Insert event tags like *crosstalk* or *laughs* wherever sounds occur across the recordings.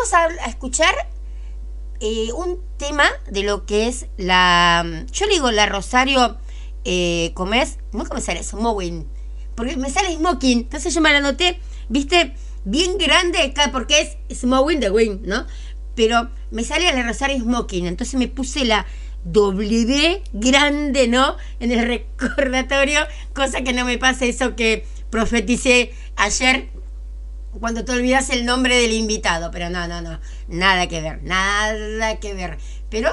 vamos a, escuchar eh, un tema de lo que es la. Yo le digo la Rosario eh, Comés, nunca me sale Smoking, porque me sale Smoking, entonces yo me la anoté, viste, bien grande porque es Smoking the Wing, ¿no? Pero me sale la Rosario Smoking, entonces me puse la W grande, ¿no? En el *laughs* recordatorio, cosa que no me pasa eso que profeticé ayer cuando te olvidas el nombre del invitado, pero no, no, no, nada que ver, nada que ver. Pero,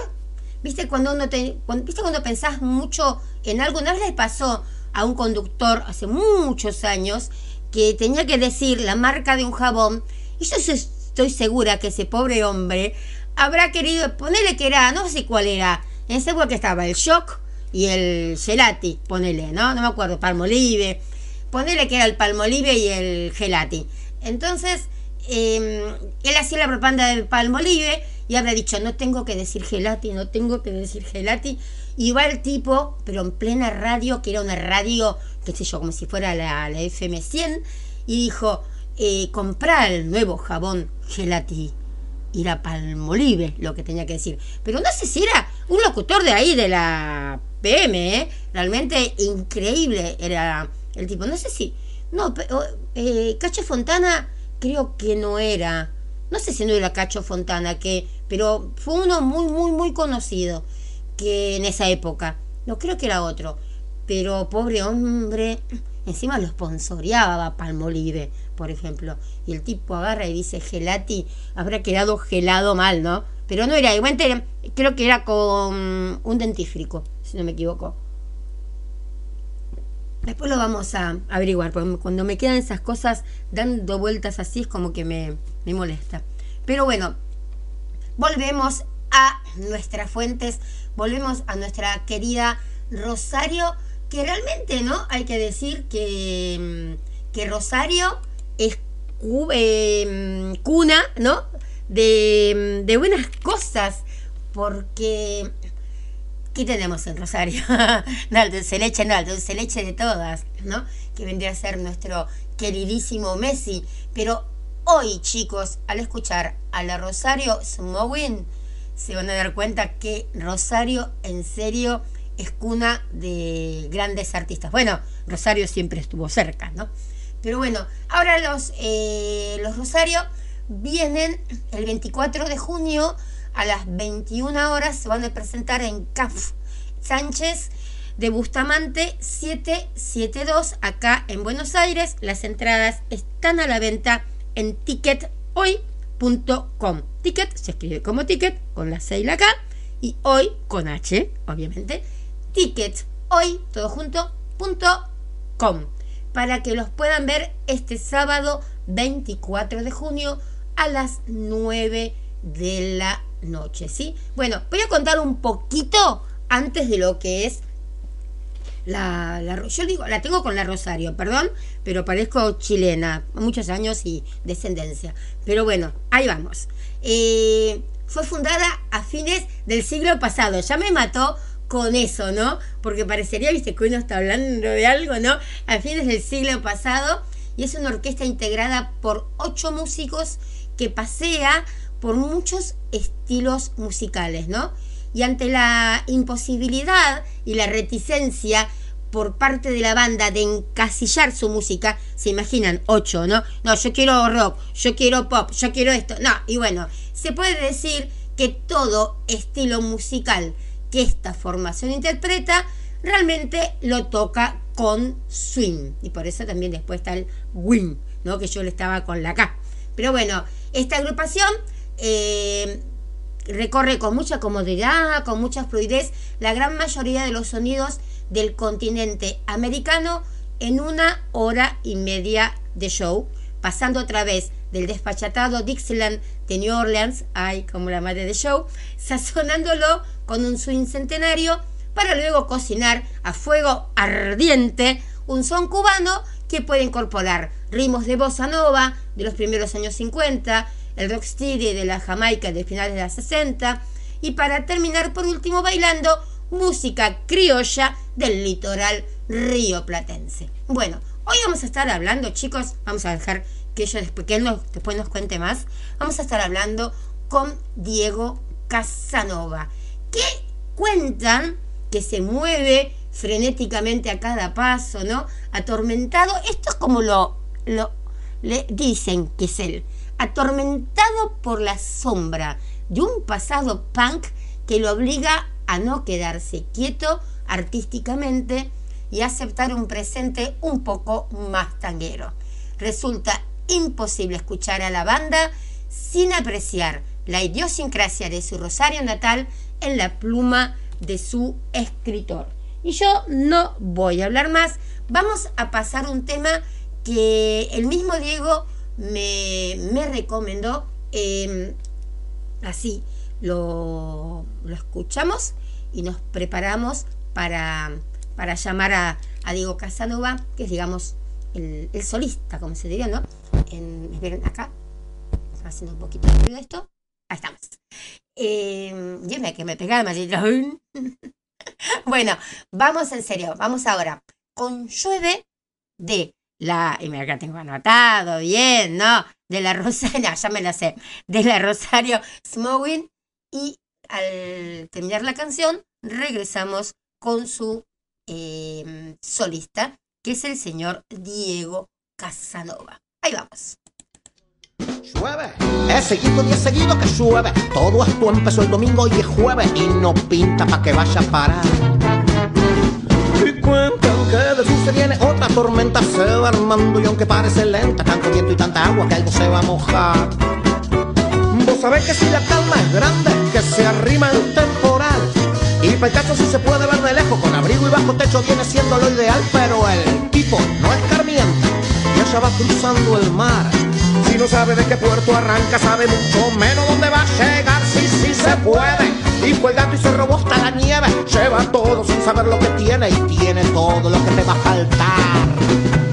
viste cuando uno te, viste cuando pensás mucho en algo, una vez le pasó a un conductor hace muchos años que tenía que decir la marca de un jabón, y yo estoy segura que ese pobre hombre habrá querido ponerle que era, no sé cuál era, en ese que estaba el shock y el gelati, ponele, ¿no? No me acuerdo, palmolive, ponele que era el palmolive y el gelati. Entonces, em, él hacía la propaganda del Palmolive y habrá dicho, no tengo que decir gelati, no tengo que decir gelati. Y va el tipo, pero en plena radio, que era una radio, qué sé yo, como si fuera la, la FM100, y dijo, eh, comprar el nuevo jabón gelati. Y la palmolive, lo que tenía que decir. Pero no sé si era un locutor de ahí, de la PM, ¿eh? Realmente increíble era el tipo. No sé si no, pero, eh, Cacho Fontana creo que no era. No sé si no era Cacho Fontana, que, pero fue uno muy, muy, muy conocido que en esa época. No creo que era otro. Pero pobre hombre, encima lo sponsoreaba Palmolive, por ejemplo. Y el tipo agarra y dice gelati, habrá quedado gelado mal, ¿no? Pero no era, igualmente creo que era con un dentífrico, si no me equivoco. Después lo vamos a averiguar, porque cuando me quedan esas cosas dando vueltas así es como que me, molesta. Pero bueno, volvemos a nuestras fuentes, volvemos a nuestra querida Rosario, que realmente, ¿no? Hay que decir que, mm, que Rosario es eh, cuna, ¿no? De, de buenas cosas, porque ¿Qué tenemos en Rosario? *laughs* no, dulce leche, dulce leche de todas, ¿no? Que vendría a ser nuestro queridísimo Messi. Pero hoy, chicos, al escuchar a la Rosario Smowin, se van a dar cuenta que Rosario, en serio, es cuna de grandes artistas. Bueno, Rosario siempre estuvo cerca, ¿no? Pero bueno, ahora los, eh, los Rosario vienen el 24 de junio a las 21 horas se van a presentar en CAF Sánchez de Bustamante 772 acá en Buenos Aires. Las entradas están a la venta en tickethoy.com. Ticket se escribe como ticket con la C y la K y hoy con H, obviamente. Ticket hoy todo junto para que los puedan ver este sábado 24 de junio a las 9 de la noche, ¿sí? Bueno, voy a contar un poquito antes de lo que es la, yo digo, la tengo con la Rosario, perdón, pero parezco chilena, muchos años y descendencia. Pero bueno, ahí vamos. Eh, fue fundada a fines del siglo pasado, ya me mató con eso, ¿no? Porque parecería, viste, que uno está hablando de algo, ¿no? A fines del siglo pasado, y es una orquesta integrada por ocho músicos que pasea por muchos estilos musicales, ¿no? Y ante la imposibilidad y la reticencia por parte de la banda de encasillar su música, se imaginan, ocho, ¿no? No, yo quiero rock, yo quiero pop, yo quiero esto, no, y bueno, se puede decir que todo estilo musical que esta formación interpreta, realmente lo toca con swing, y por eso también después está el wing, ¿no? Que yo le estaba con la K. Pero bueno, esta agrupación eh, recorre con mucha comodidad, con mucha fluidez, la gran mayoría de los sonidos del continente americano en una hora y media de show, pasando a través del despachatado Dixieland de New Orleans, ay, como la madre de show, sazonándolo con un swing centenario para luego cocinar a fuego ardiente un son cubano que puede incorporar ritmos de bossa nova de los primeros años 50, el rocksteady de la Jamaica de finales de los 60 y para terminar por último bailando música criolla del litoral río platense. Bueno, hoy vamos a estar hablando chicos, vamos a dejar que, ella después, que él nos, después nos cuente más, vamos a estar hablando con Diego Casanova, que cuentan que se mueve frenéticamente a cada paso, ¿no? Atormentado, esto es como lo, lo le dicen que es él, atormentado por la sombra de un pasado punk que lo obliga a no quedarse quieto artísticamente y aceptar un presente un poco más tanguero. Resulta imposible escuchar a la banda sin apreciar la idiosincrasia de su Rosario natal en la pluma de su escritor. Y yo no voy a hablar más, vamos a pasar un tema que el mismo Diego me, recomendó. Em, así lo, escuchamos y nos preparamos para, para llamar a, Diego Casanova, que es, digamos, el, solista, como se diría, ¿no? En, acá, haciendo un poquito de ruido esto. Ahí estamos. Eh, dime que me pegaba más. *laughs* bueno, vamos en serio, vamos ahora. Con llueve de la, y mira acá tengo anotado, bien, ¿no? De la Rosario, *laughs* ya me la sé, de la Rosario Smowing. Y al terminar la canción, regresamos con su em, solista, que es el señor Diego Casanova. Ahí vamos. Llueve, es seguido día seguido que llueve. Todo esto empezó el domingo y es jueves y no pinta pa' que vaya a parar. Y cuentan que de sur se viene otra tormenta, se va armando y aunque parece lenta, tanto viento y tanta agua que algo se va a mojar. Vos sabés que si la calma es grande, que se arrima el temporal. Y para caso si se puede ver de lejos, con abrigo y bajo techo viene siendo lo ideal, pero el tipo no es carmiente y ella va cruzando el mar si no sabe de qué puerto arranca, sabe mucho menos dónde va a llegar. Sí, sí se puede. Y fue el gato y se robó hasta la nieve. Lleva todo sin saber lo que tiene y tiene todo lo que te va a faltar.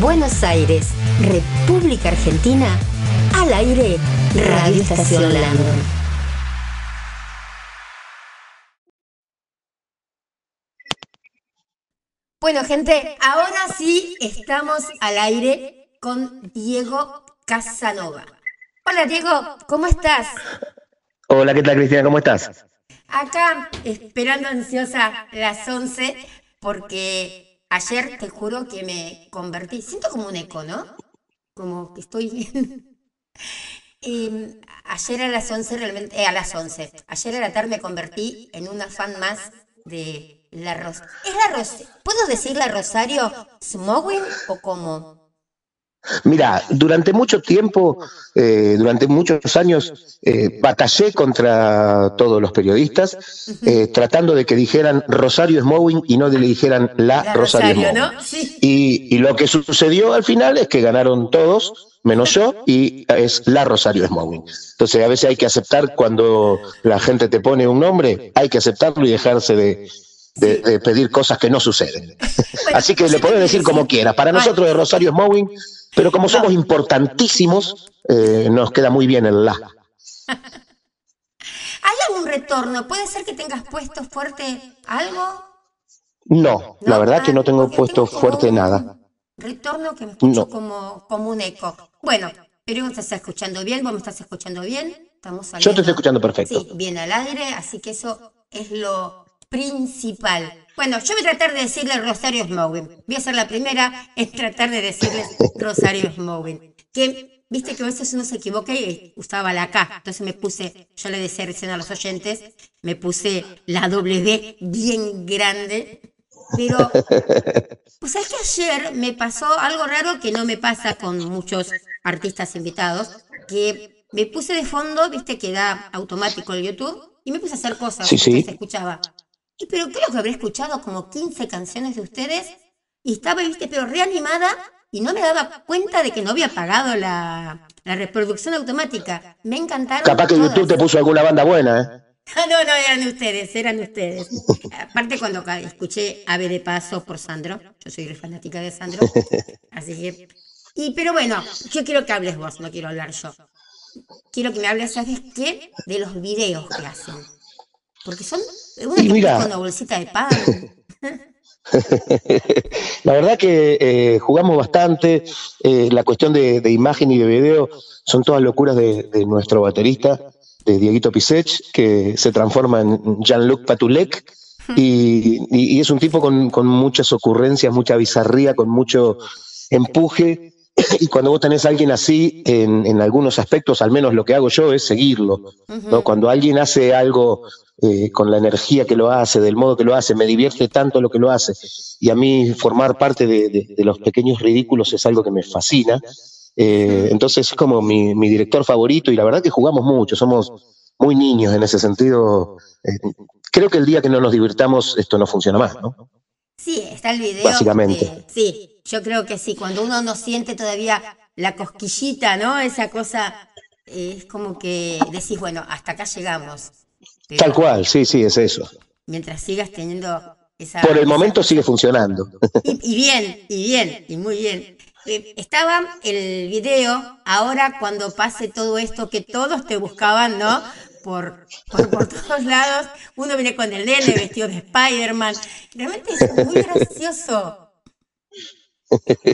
Buenos Aires, República Argentina, al aire, Radio Estación Landon. Bueno, gente, ahora sí estamos al aire con Diego Casanova. Hola, Diego, ¿cómo estás? Hola, ¿qué tal, Cristina? ¿Cómo estás? Acá, esperando ansiosa las 11, porque Ayer te juro que me convertí, siento como un eco, ¿no? Como que estoy... *laughs* Em, ayer a las 11 realmente, eh, a las 11, ayer a la tarde me convertí en una fan más de la Rosario. ¿Es la? ¿Puedo decir la Rosario Smowing o cómo? Mira, durante mucho tiempo, eh, durante muchos años, eh, batallé contra todos los periodistas, eh, tratando de que dijeran Rosario Smowing y no de le dijeran la, La Rosario, Rosario, Smowing. ¿no? Sí. Y, y lo que sucedió al final es que ganaron todos, menos yo, y es la Rosario Smowing. Entonces, a veces hay que aceptar cuando la gente te pone un nombre, hay que aceptarlo y dejarse de, de- de pedir cosas que no suceden. Bueno, Así que le quiero decir como quiera. Para nosotros de Rosario Smowing, pero como somos importantísimos, eh, nos queda muy bien el la. *laughs* ¿Hay algún retorno? ¿Puede ser que tengas puesto fuerte algo? No, la verdad que Ah, no tengo puesto tengo fuerte nada. Retorno que me escucho No. como, como un eco. Bueno, pero me estás escuchando bien, vos me estás escuchando bien. Estamos Yo te estoy escuchando perfecto. Sí, bien al aire, así que eso es lo principal. Bueno, yo voy a tratar de decirle Rosario Smowing. Voy a ser la primera en tratar de decirles Rosario Smowing. Que, viste que a veces uno se equivoca y usaba la K. Entonces me puse, yo le decía recién a los oyentes, me puse la W bien grande. Pero, pues es que ayer me pasó algo raro que no me pasa con muchos artistas invitados, que me puse de fondo, viste que da automático el YouTube, y me puse a hacer cosas Sí, sí. se escuchaba. Y pero creo que habré escuchado como 15 canciones de ustedes, y estaba, viste, pero reanimada, y no me daba cuenta de que no había pagado la, la reproducción automática. Me encantaron. Capaz que todas. YouTube te puso alguna banda buena, ¿eh? *laughs* Ah, no, no, eran ustedes, eran ustedes. Aparte cuando escuché Ave de Paso por Sandro, yo soy fanática de Sandro, *laughs* así que... Y, pero bueno, yo quiero que hables vos, no quiero hablar yo. Quiero que me hables, ¿sabes qué? De los videos que hacen. Porque son una Y mira. con una bolsita de pan. *laughs* La verdad que eh, jugamos bastante. eh, la cuestión de, de imagen y de video son todas locuras de, de nuestro baterista, de Dieguito Pisech, que se transforma en Jean-Luc Patulek. Y, y- y es un tipo con, con muchas ocurrencias, mucha bizarría, con mucho empuje. Y cuando vos tenés a alguien así, en, en algunos aspectos, al menos lo que hago yo es seguirlo. ¿no? Cuando alguien hace algo eh, con la energía que lo hace, del modo que lo hace, me divierte tanto lo que lo hace. Y a mí formar parte de, de- de los pequeños ridículos es algo que me fascina. Eh, entonces es como mi, mi director favorito y la verdad que jugamos mucho, somos muy niños en ese sentido. Eh, creo que el día que no nos divirtamos esto no funciona más, ¿no? Sí, está el video. Básicamente. de- sí, yo creo que sí. Cuando uno no siente todavía la cosquillita, ¿no? Esa cosa, eh, es como que decís, bueno, hasta acá llegamos. Pero Tal cual, sí, sí, es eso. Mientras sigas teniendo esa. Por el esa- momento sigue funcionando. Y, y bien, y bien, y muy bien. Eh, estaba el video, ahora cuando pase todo esto que todos te buscaban, ¿no? Por, por, por *laughs* todos lados. Uno viene con el nene vestido de Spider-Man. Realmente es muy gracioso. *laughs*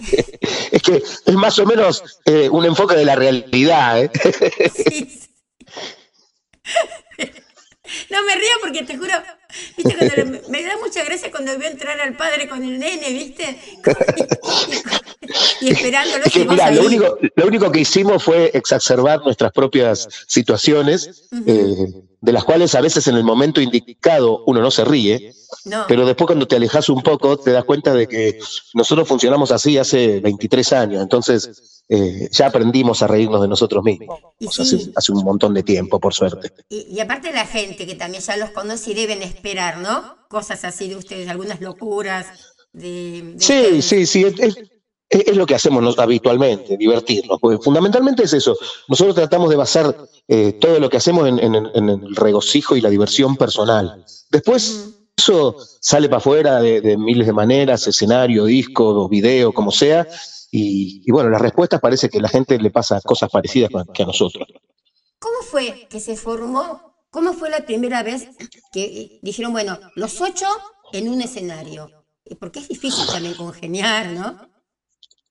Es que es más o menos eh, un enfoque de la realidad, ¿eh? Sí, sí. *laughs* No me río porque te juro, *laughs* viste, cuando me da mucha gracia cuando veo entrar al padre con el nene, viste, *laughs* y, esperándolo. Es que, y vos mira, lo único, lo único que hicimos fue exacerbar nuestras propias situaciones, eh, de las cuales a veces en el momento indicado uno no se ríe, No, pero después cuando te alejas un poco te das cuenta de que nosotros funcionamos así hace 23 años, entonces eh, ya aprendimos a reírnos de nosotros mismos sí. hace un montón de tiempo, por suerte. y, y aparte la gente que también ya los conoce y deben esperar, ¿no? Cosas así de ustedes, algunas locuras de, de Sí, ustedes. sí, sí, es, es- es lo que hacemos habitualmente, divertirnos. Porque fundamentalmente es eso. Nosotros tratamos de basar eh, todo lo que hacemos en, en- en el regocijo y la diversión personal. Después eso sale para afuera de, de miles de maneras, escenario, disco, video, como sea. Y, y bueno, las respuestas parece que a la gente le pasa cosas parecidas que a nosotros. ¿Cómo fue que se formó? ¿Cómo fue la primera vez que dijeron, bueno, los ocho en un escenario? Porque es difícil también congeniar, ¿no?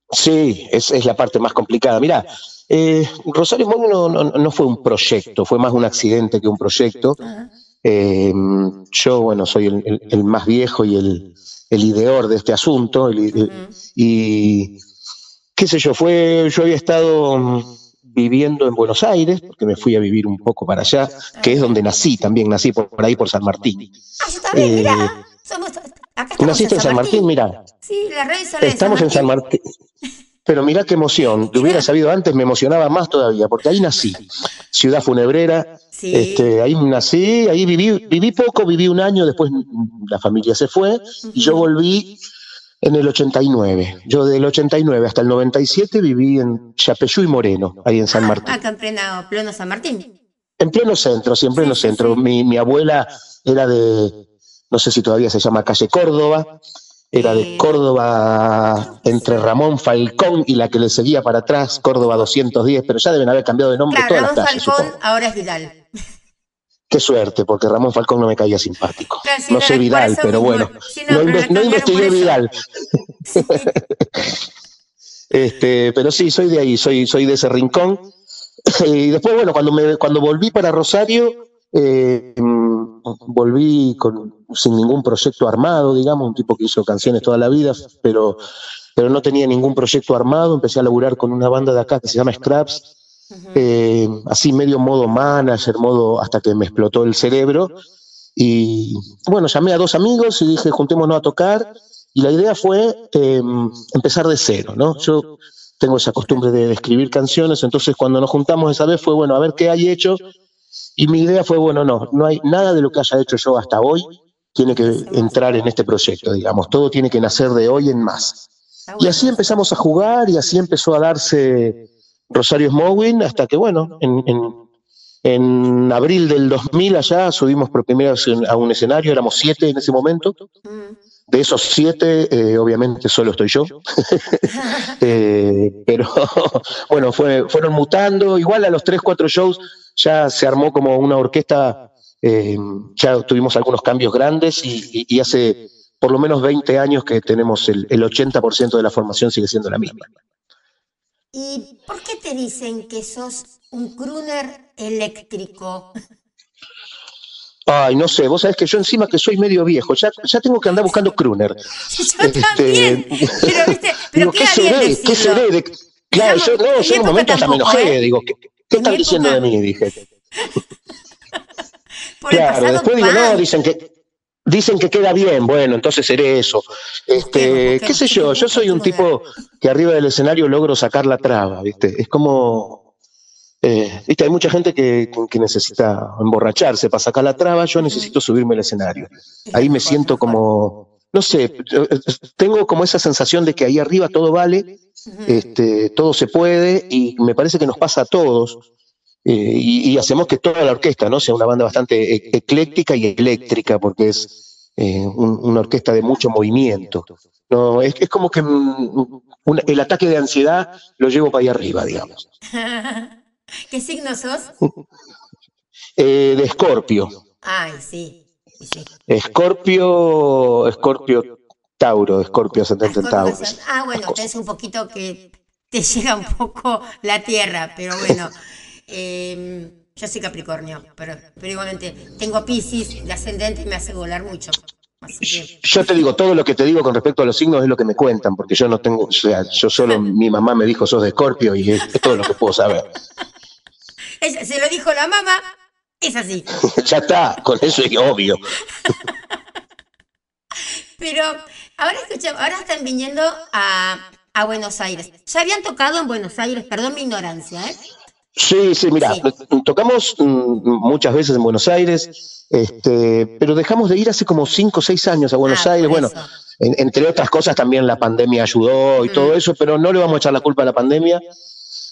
Sí, es, es la parte más complicada. Mira, eh, Rosario Mono no, no- no fue un proyecto, fue más un accidente que un proyecto. Ajá. Eh, yo, bueno, soy el, el- el más viejo y el, el ideador de este asunto. y, qué sé yo, fue, yo había estado viviendo en Buenos Aires, porque me fui a vivir un poco para allá, que es donde nací también, nací por, por ahí por San Martín. Ah, yo también, Eh, mirá. Somos, acá ¿Naciste en San Martín? Mira, Sí, la red estamos en San Martín. pero mirá qué emoción. Te hubiera sabido antes, me emocionaba más todavía, porque ahí nací. Ciudad funebrera, este, ahí nací, ahí viví, viví poco, viví un año, después la familia se fue y yo volví en el 89. Yo del 89 hasta el 97 viví en Chapeyú y Moreno, ahí en San Martín. Acá en pleno, San Martín. En pleno centro, sí, en pleno centro. Mi, mi abuela era de, no sé si todavía se llama calle Córdoba, era de Córdoba entre Ramón Falcón y la que le seguía para atrás, Córdoba 210, pero ya deben haber cambiado de nombre todas Ramón las calles. Falcón ahora es Vidal. Qué suerte, porque Ramón Falcón no me caía simpático. no sé Vidal, pero bueno. no, investigué Vidal. *laughs* este, pero sí, soy de ahí, soy, soy de ese rincón. *laughs* y después, bueno, cuando, me, cuando volví para Rosario, eh, volví con, sin ningún proyecto armado, digamos, un tipo que hizo canciones toda la vida, pero, pero no tenía ningún proyecto armado. Empecé a laburar con una banda de acá que se llama Scraps, eh, así medio modo manager, modo hasta que me explotó el cerebro. Y bueno, llamé a dos amigos y dije, juntémonos a tocar. Y la idea fue em, empezar de cero, ¿no? Yo tengo esa costumbre de, de escribir canciones, entonces cuando nos juntamos esa vez fue, bueno, a ver qué hay hecho y mi idea fue, bueno, no, no hay nada de lo que haya hecho yo hasta hoy tiene que entrar en este proyecto, digamos, todo tiene que nacer de hoy en más. Y así empezamos a jugar y así empezó a darse Rosario Smowin hasta que, bueno, en, en, abril del 2000 allá subimos por primera vez a un escenario, éramos siete en ese momento. Mm. De esos siete, eh, obviamente solo estoy yo. *laughs* Eh, pero *laughs* bueno, fue, fueron mutando. Igual a los tres, cuatro shows ya se armó como una orquesta, eh, ya tuvimos algunos cambios grandes y, hace por lo menos 20 años que tenemos el, el 80% de la formación sigue siendo la misma. ¿Y por qué te dicen que sos un crooner eléctrico? Ay, no sé, vos sabés que yo encima que soy medio viejo, ya, ya tengo que andar buscando crooner. *laughs* Yo este, también, *laughs* pero, ¿viste? pero ¿qué seré? ¿Qué seré? claro, yo, no, yo en un momento hasta me enojé, ¿eh? digo, ¿qué, qué están diciendo de mí? Dije. *laughs* claro, después digo, no, dicen que, dicen que queda bien, bueno, entonces seré eso. Este, qué sé yo, yo soy un tipo que arriba del escenario logro sacar la traba, ¿viste? Es como eh, ¿viste? Hay mucha gente que, necesita emborracharse para sacar la traba, yo necesito subirme al escenario. Ahí me siento como, no sé, tengo como esa sensación de que ahí arriba todo vale, este, todo se puede y me parece que nos pasa a todos. Eh, y, hacemos que toda la orquesta ¿no? sea una banda bastante e, ecléctica y eléctrica, porque es eh, una orquesta de mucho movimiento. No, es, como que mm, el ataque de ansiedad lo llevo para ahí arriba, digamos. *laughs* ¿Qué signo sos? Eh, de Escorpio. Ay, sí. Escorpio, Escorpio Tauro, Escorpio ascendente en Tauro. Ah, bueno, es un poquito que te llega un poco la tierra, pero bueno. *laughs* Em, yo soy Capricornio, pero, pero igualmente tengo Pisces de ascendente y me hace volar mucho. Yo te digo, todo lo que te digo con respecto a los signos es lo que me cuentan, porque yo no tengo, o sea, yo solo, mi mamá me dijo sos de Escorpio y es todo lo que puedo saber *laughs* se lo dijo la mamá, es así. *laughs* ya está, con eso es obvio. *laughs* Pero ahora ahora están viniendo a, Buenos Aires. ¿Ya habían tocado en Buenos Aires? Perdón mi ignorancia, ¿eh? Sí, sí, mira, tocamos mm, muchas veces en Buenos Aires, este, pero dejamos de ir hace como cinco o seis años a Buenos ah, Aires. Bueno, entre otras cosas también la pandemia ayudó y todo mm. eso, pero no le vamos a echar la culpa a la pandemia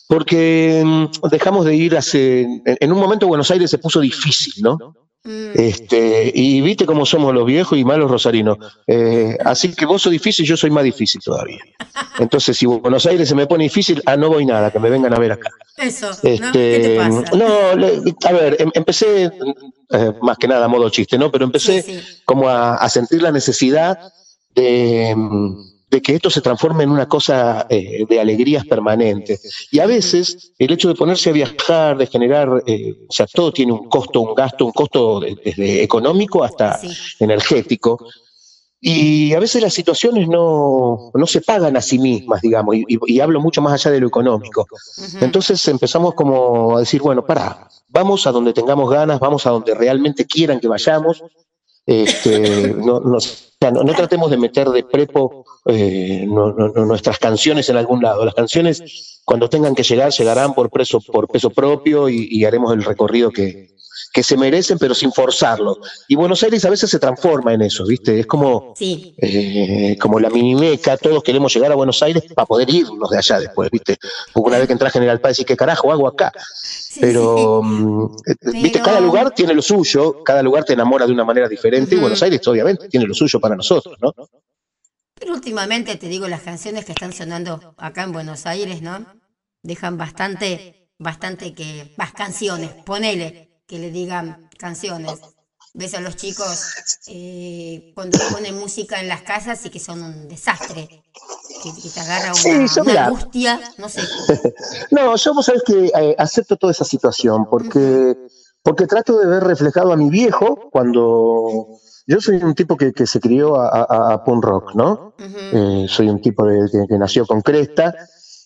porque mm, dejamos de ir hace, en un momento Buenos Aires se puso difícil, ¿no? Mm. Este, y viste cómo somos los viejos y malos rosarinos. Eh, así que vos sos difícil, yo soy más difícil todavía. Entonces, si Buenos Aires se me pone difícil, ah, no voy nada, que me vengan a ver acá. Eso, ¿no? ¿Qué te este, pasa? No, a ver, em, empecé, eh, más que nada a modo chiste, ¿no? Pero empecé como a sentir la necesidad de mm, de que esto se transforme en una cosa eh, de alegrías permanentes. Y a veces el hecho de ponerse a viajar, de generar, eh, o sea, todo tiene un costo, un gasto, un costo desde económico hasta energético. Y a veces las situaciones no, no, se pagan a sí mismas, digamos, y, hablo mucho más allá de lo económico. Entonces empezamos como a decir, bueno, para, vamos a donde tengamos ganas, vamos a donde realmente quieran que vayamos, Este, no, no, no, tratemos de meter de prepo eh, nuestras canciones en algún lado. Las canciones, cuando tengan que llegar, llegarán por, preso, por peso propio y haremos el recorrido que, que se merecen, pero sin forzarlo. Y Buenos Aires a veces se transforma en eso, ¿viste? Es como, eh, como la minimeca, todos queremos llegar a Buenos Aires para poder irnos de allá después, ¿viste? Porque una vez que entras General Paz, decís, ¿qué carajo hago acá? pero, mm, eh, ¿viste? Cada lugar tiene lo suyo, cada lugar te enamora de una manera diferente, y Buenos Aires, obviamente, tiene lo suyo para nosotros, ¿no? Pero últimamente, te digo, las canciones que están sonando acá en Buenos Aires, ¿no? Dejan bastante, bastante que, más canciones, ponele que le digan canciones. Ves a los chicos eh, cuando ponen música en las casas y que son un desastre, que, te agarra una, angustia, no sé. *laughs* no, yo vos sabés que eh, acepto toda esa situación porque, porque trato de ver reflejado a mi viejo cuando yo soy un tipo que, se crió a, punk rock, ¿no? Eh, soy un tipo de, que, nació con cresta.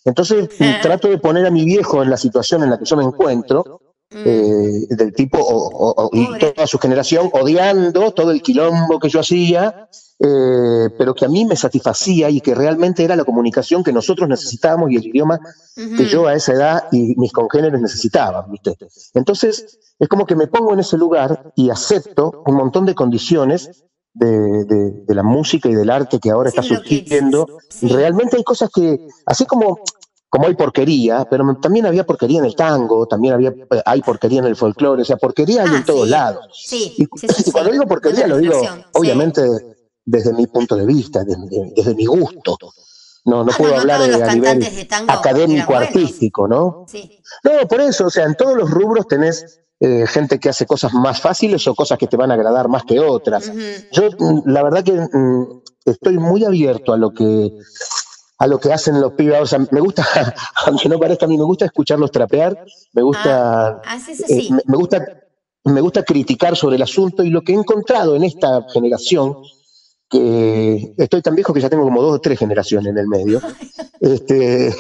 Entonces *laughs* trato de poner a mi viejo en la situación en la que yo me encuentro eh, del tipo o, y toda su generación odiando todo el quilombo que yo hacía, eh, pero que a mí me satisfacía y que realmente era la comunicación que nosotros necesitábamos y el idioma que yo a esa edad y mis congéneres necesitaban, ¿viste? Entonces, es como que me pongo en ese lugar y acepto un montón de condiciones de, la música y del arte que ahora está surgiendo. Realmente hay cosas que, así como como hay porquería, pero también había porquería en el tango, también había, eh, hay porquería en el folclore, o sea, porquería hay en ah, todos lados. Sí, y, cuando digo porquería lo digo, obviamente, desde mi punto de vista, desde, mi gusto. No, no ah, puedo hablar de, a nivel académico, artístico, ¿no? No, por eso, o sea, en todos los rubros tenés eh, gente que hace cosas más fáciles o cosas que te van a agradar más que otras. Yo, mm, la verdad que mm, estoy muy abierto a lo que a lo que hacen los pibes. O sea, me gusta, *laughs* aunque no parezca a mí, me gusta escucharlos trapear, me gusta, ah, eh, me, gusta, me gusta criticar sobre el asunto y lo que he encontrado en esta generación, que estoy tan viejo que ya tengo como dos o tres generaciones en el medio, *laughs* este,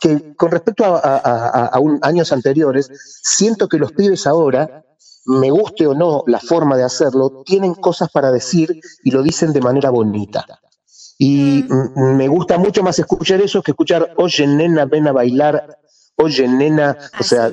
que con respecto a, a, años anteriores, siento que los pibes ahora me guste o no la forma de hacerlo, tienen cosas para decir y lo dicen de manera bonita. Y me gusta mucho más escuchar eso que escuchar, oye, nena, ven a bailar, oye, nena. o sea,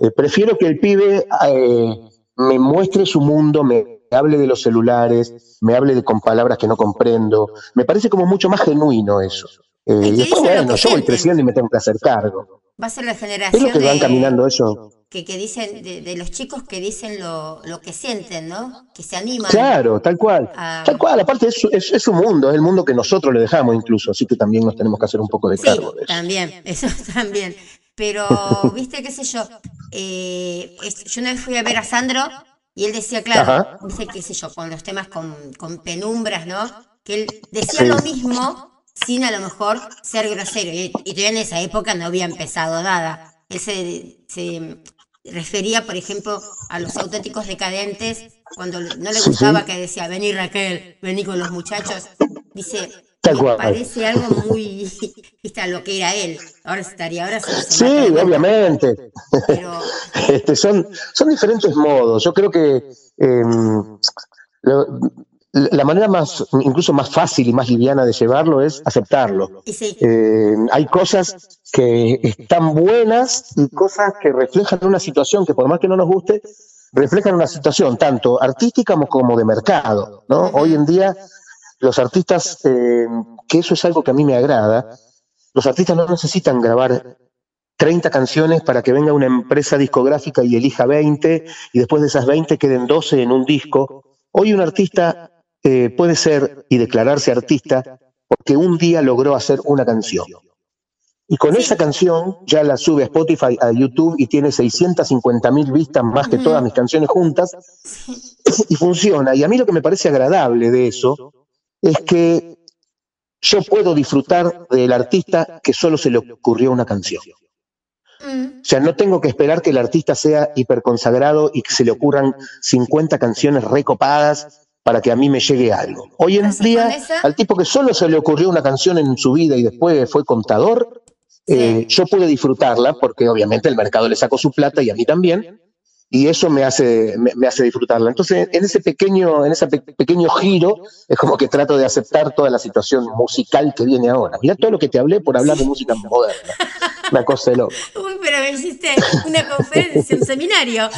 eh, prefiero que el pibe eh, me muestre su mundo, me hable de los celulares, me hable de, con palabras que no comprendo. Me parece como mucho más genuino eso. Eh, y después, bueno, yo voy creciendo y me tengo que hacer cargo. Va a ser la generación. Es que van caminando eso que, dicen, de, los chicos que dicen lo, lo, que sienten, ¿no? Que se animan. Claro, tal cual. Tal cual, aparte es, es, su mundo, es el mundo que nosotros le dejamos incluso, así que también nos tenemos que hacer un poco de cargo de eso. También, *laughs* eso también. Pero, *laughs* viste, qué sé yo, eh, yo una vez fui a ver a Sandro y él decía, claro, dice, qué sé yo, con los temas con, con penumbras, ¿no? Que él decía lo mismo sin a lo mejor ser grosero. Y, y, todavía en esa época no había empezado nada. Él se, se, refería, por ejemplo, a los auténticos decadentes, cuando no le gustaba que decía, vení Raquel, vení con los muchachos, dice, parece algo muy, *laughs* a lo que era él, ahora estaría, ahora Sí, obviamente. Pero... *laughs* este, son, son diferentes modos, yo creo que em, la manera más, incluso más fácil y más liviana de llevarlo es aceptarlo. Eh, hay cosas que están buenas y cosas que reflejan una situación que por más que no nos guste, reflejan una situación tanto artística como de mercado. ¿no? Hoy en día los artistas, eh, que eso es algo que a mí me agrada, los artistas no necesitan grabar 30 canciones para que venga una empresa discográfica y elija 20 y después de esas 20 queden 12 en un disco. Hoy un artista eh, puede ser y declararse artista porque un día logró hacer una canción. Y con esa canción ya la sube a Spotify, a YouTube y tiene 650 mil vistas más que todas mis canciones juntas y funciona. Y a mí lo que me parece agradable de eso es que yo puedo disfrutar del artista que solo se le ocurrió una canción. Mm. O sea, no tengo que esperar que el artista sea hiperconsagrado y que se le ocurran 50 canciones recopadas para que a mí me llegue algo. Hoy en día, al tipo que solo se le ocurrió una canción en su vida y después fue contador, eh, yo pude disfrutarla porque obviamente el mercado le sacó su plata y a mí también. y eso me hace, me, hace disfrutarla. Entonces, en ese pequeño, en ese pequeño giro, es como que trato de aceptar toda la situación musical que viene ahora. Mira todo lo que te hablé por hablar de música moderna. Una cosa de loco. *laughs* Uy, pero me hiciste una conferencia, un seminario,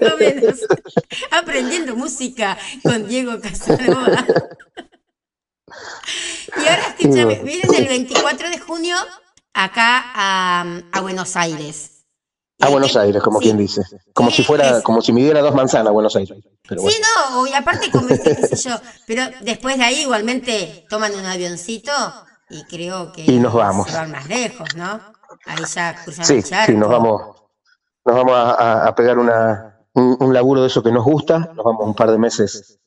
más o menos, aprendiendo música con Diego Casanova. Y ahora, escúchame, vienen el 24 de junio acá a, a Buenos Aires. A Buenos Aires, como quien dice. Como si fuera, como si midiera dos manzanas Buenos Aires. Sí, no, y aparte, como qué sé yo, *laughs* pero después de ahí igualmente toman un avioncito y creo que y nos vamos. se van más lejos, ¿no? Ahí ya cruzan sí, Sí, nos vamos, nos vamos a, pegar una, un, laburo de eso que nos gusta, nos vamos un par de meses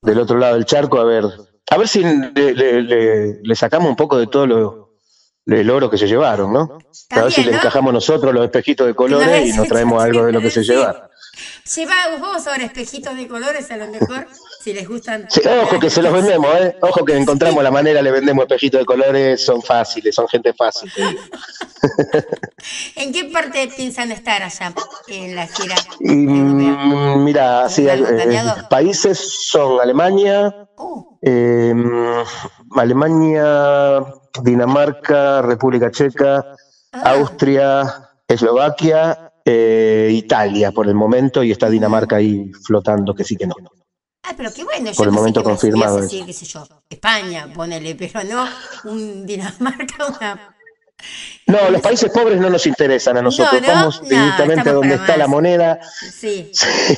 del otro lado del charco a ver, a ver si le sacamos un poco de todo lo el oro que se llevaron, ¿no? a ver si le encajamos nosotros los espejitos de colores y nos *laughs* traemos algo de lo que se llevaron. Lleva vos ahora espejitos de colores a lo mejor, si les gustan. ojo que se los vendemos, ¿eh? Ojo que encontramos la manera, le vendemos espejitos de colores, son fáciles, son gente fácil. *laughs* ¿En qué parte piensan estar allá en la gira? Mm, mira, así, eh, países son Alemania, oh. eh, Alemania, Dinamarca, República Checa, ah. Austria, Eslovaquia, eh, Italia por el momento, y está Dinamarca ahí flotando, que sí que no. Ah, pero qué bueno. Por el momento confirmado. qué sé yo, España, ponele, pero no un Dinamarca, *laughs* una... No, los países pobres no nos interesan a nosotros. Vamos directamente a donde está la moneda. Sí,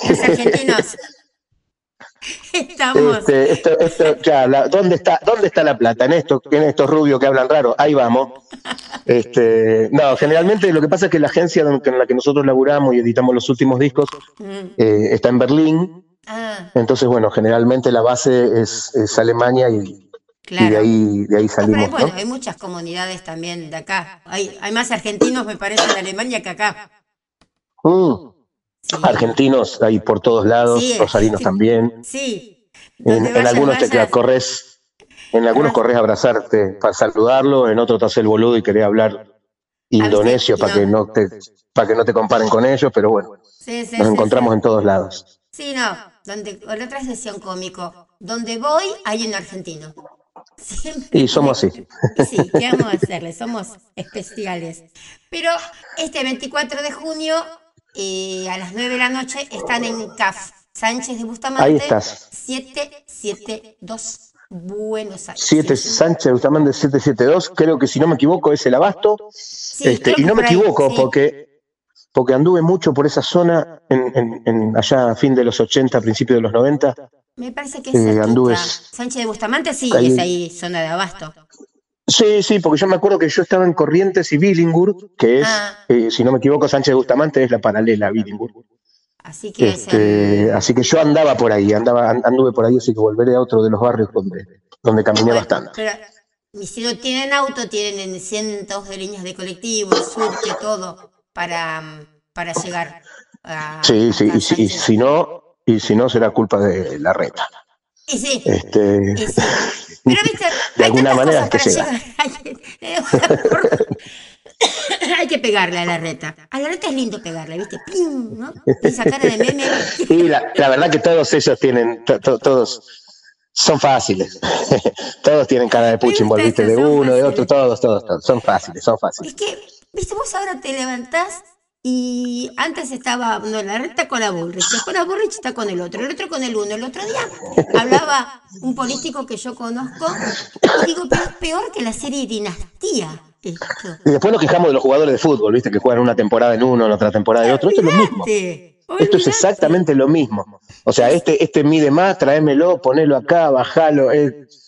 los argentinos. *laughs* Estamos. Este, esto, esto, ya, ¿dónde, está, ¿Dónde está la plata? En, esto, en estos rubios que hablan raro, ahí vamos. Este, no, generalmente lo que pasa es que la agencia en la que nosotros laburamos y editamos los últimos discos mm. eh, está en Berlín. Ah. Entonces, bueno, generalmente la base es, Alemania y, de, ahí, de ahí salimos. bueno, hay muchas comunidades también de acá. Hay, hay más argentinos, me parece, en Alemania que acá. Mm. Argentinos hay por todos lados, rosarinos también. Sí. En, algunos te corres, en algunos corres a abrazarte para saludarlo, en otros te haces el boludo y querés hablar indonesio para que no te para que no te comparen con ellos, pero bueno, nos encontramos en todos lados. Sí, no, donde la otra un cómico, donde voy hay un argentino. Y somos así. *laughs* Sí, ¿qué vamos a hacerle? Somos especiales. Pero este 24 de junio eh, a las 9 de la noche están en CAF Sánchez de Bustamante. Ahí estás. 772 Buenos Aires. 7 Sánchez de Bustamante 772, creo que si no me equivoco es el abasto. este, y no me equivoco porque, porque anduve mucho por esa zona en, allá a fin de los 80, principios de los 90. Me parece que es eh, anduve, Sánchez de Bustamante sí, es ahí zona de abasto. Sí, sí, porque yo me acuerdo que yo estaba en Corrientes y Billingur, que es, ah. eh, si no me equivoco, Sánchez Bustamante es la paralela a Billingur. Así que, este, así que yo andaba por ahí, andaba, anduve por ahí, así que volveré a otro de los barrios donde, donde caminé bastante. Pero si no tienen auto, tienen cientos de líneas de colectivo, surque, todo, para, para llegar a. Sí, sí, y, si no, y si no, será culpa de la reta. Y sí. Este, sí. Pero viste, *laughs* de alguna manera que llega. *laughs* Hay que pegarle a la reta. A la reta es lindo pegarle, ¿viste? ¡Pim! ¿no? Esa cara de meme. La, la verdad que todos ellos tienen, todos son fáciles. *laughs* todos tienen cara de puchín, ¿viste? De uno, de otro, todos, todos, todos. Son fáciles, son fáciles. Es que, viste, vos ahora te levantás y antes estaba no, la reta con la Bullrich, después la Bullrich está con el otro, el otro con el uno. El otro día hablaba un político que yo conozco y digo, pero es peor que la serie Dinastía. Y después nos quejamos de los jugadores de fútbol, ¿viste? Que juegan una temporada en uno, en otra temporada en otro. Esto es lo mismo. Esto es exactamente lo mismo. O sea, este, este mide más, tráemelo, ponelo acá, bajalo. Es,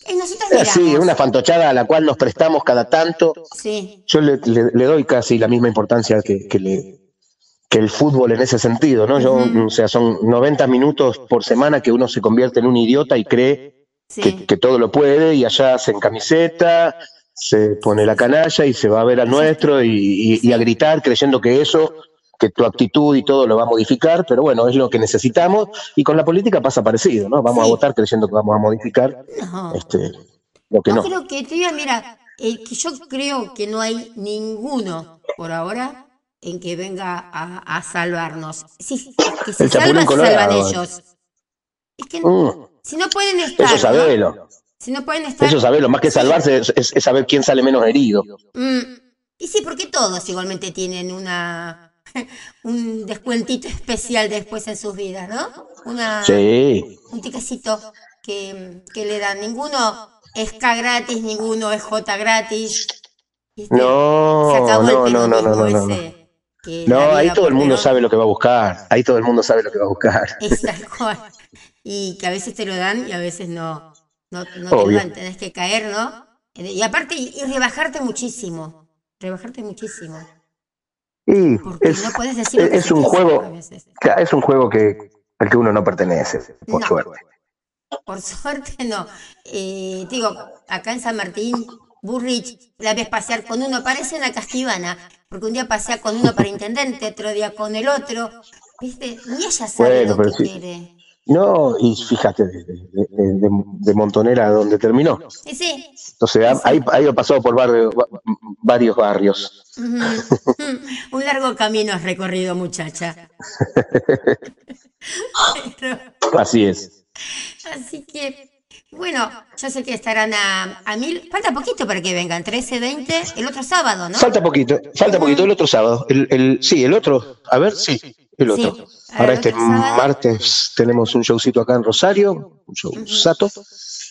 así, es una fantochada a la cual nos prestamos cada tanto. Sí. Yo le, doy casi la misma importancia que, que le, que el fútbol en ese sentido, ¿no? Yo, o sea, son 90 minutos por semana que uno se convierte en un idiota y cree que, todo lo puede y allá se en camiseta, se pone la canalla y se va a ver al nuestro y, a gritar creyendo que eso, que tu actitud y todo lo va a modificar, pero bueno, es lo que necesitamos y con la política pasa parecido, ¿no? Vamos a votar creyendo que vamos a modificar este, lo que no. Creo que, mira, eh, que yo creo que no hay ninguno por ahora en que venga a, salvarnos. Si, que se salvan, salvan ellos. Es que Mm, si no pueden estar. eso ¿no? sabelo. Si no pueden estar. Eso sabelo. Más que salvarse es, es- es saber quién sale menos herido. Mm, y sí, porque todos igualmente tienen una *laughs* un descuentito especial después en sus vidas, ¿no? Una, Sí. Un tiquecito que, que le dan. Ninguno es K gratis, ninguno es J gratis. ¿Viste? No, Se acabó no, el no, no, no, no, no. ahí todo el mundo sabe lo que va a buscar. Ahí todo el mundo sabe lo que va a buscar. *laughs* Es tal cual. Y que a veces te lo dan y a veces no, no, no te lo dan. Tenés que caer, ¿no? Y aparte, y rebajarte muchísimo. Rebajarte muchísimo. Y Porque es, no puedes decir es un juego, a veces. claro, es un juego que al que uno no pertenece, por No. suerte. Por suerte no. Eh, digo, acá en San Martín, Burrich, la ves pasear con uno, parece una casquivana, porque un día pasea con uno para intendente, otro día con el otro. ¿Viste? Ni ella sabe Bueno, lo que sí. quiere. No, y fíjate, de, de- de- de- de Montonera donde terminó. Y sí. Entonces, ha, ahí- ahí ha pasado por barrio- va- varios barrios. un largo camino has recorrido, muchacha. Pero- *laughs* Así es. así que, bueno, yo sé que estarán a, a mil. Falta poquito para que vengan, 13, 20, el otro sábado, ¿no? Falta poquito, falta poquito el otro sábado. El, el- sí, el otro, a ver, sí, el otro. Sí, Ahora este sábado. martes tenemos un showcito acá en Rosario, un show sato,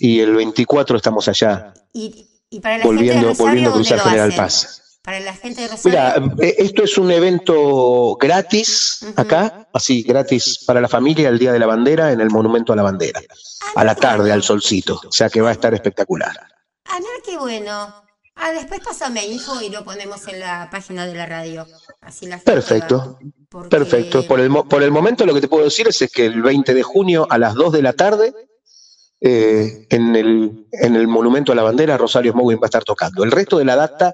y el 24 estamos allá Y, y para la volviendo, gente de Rosario, volviendo a ¿dónde cruzar General? Paz. Para la gente de Rosario. Mira, eh, esto es un evento gratis acá, así gratis para la familia el Día de la Bandera en el Monumento a la Bandera, a la tarde, al solcito, o sea que va a estar espectacular. Ah, mira qué bueno. Ah, después pásame info y lo ponemos en la página de la radio. Así la gente Perfecto. Porque- perfecto. Por el, mo- por el momento lo que te puedo decir es, es que el 20 de junio a las 2 de la tarde eh, en, el, en el Monumento a la Bandera Rosario Smowin va a estar tocando. El resto de la data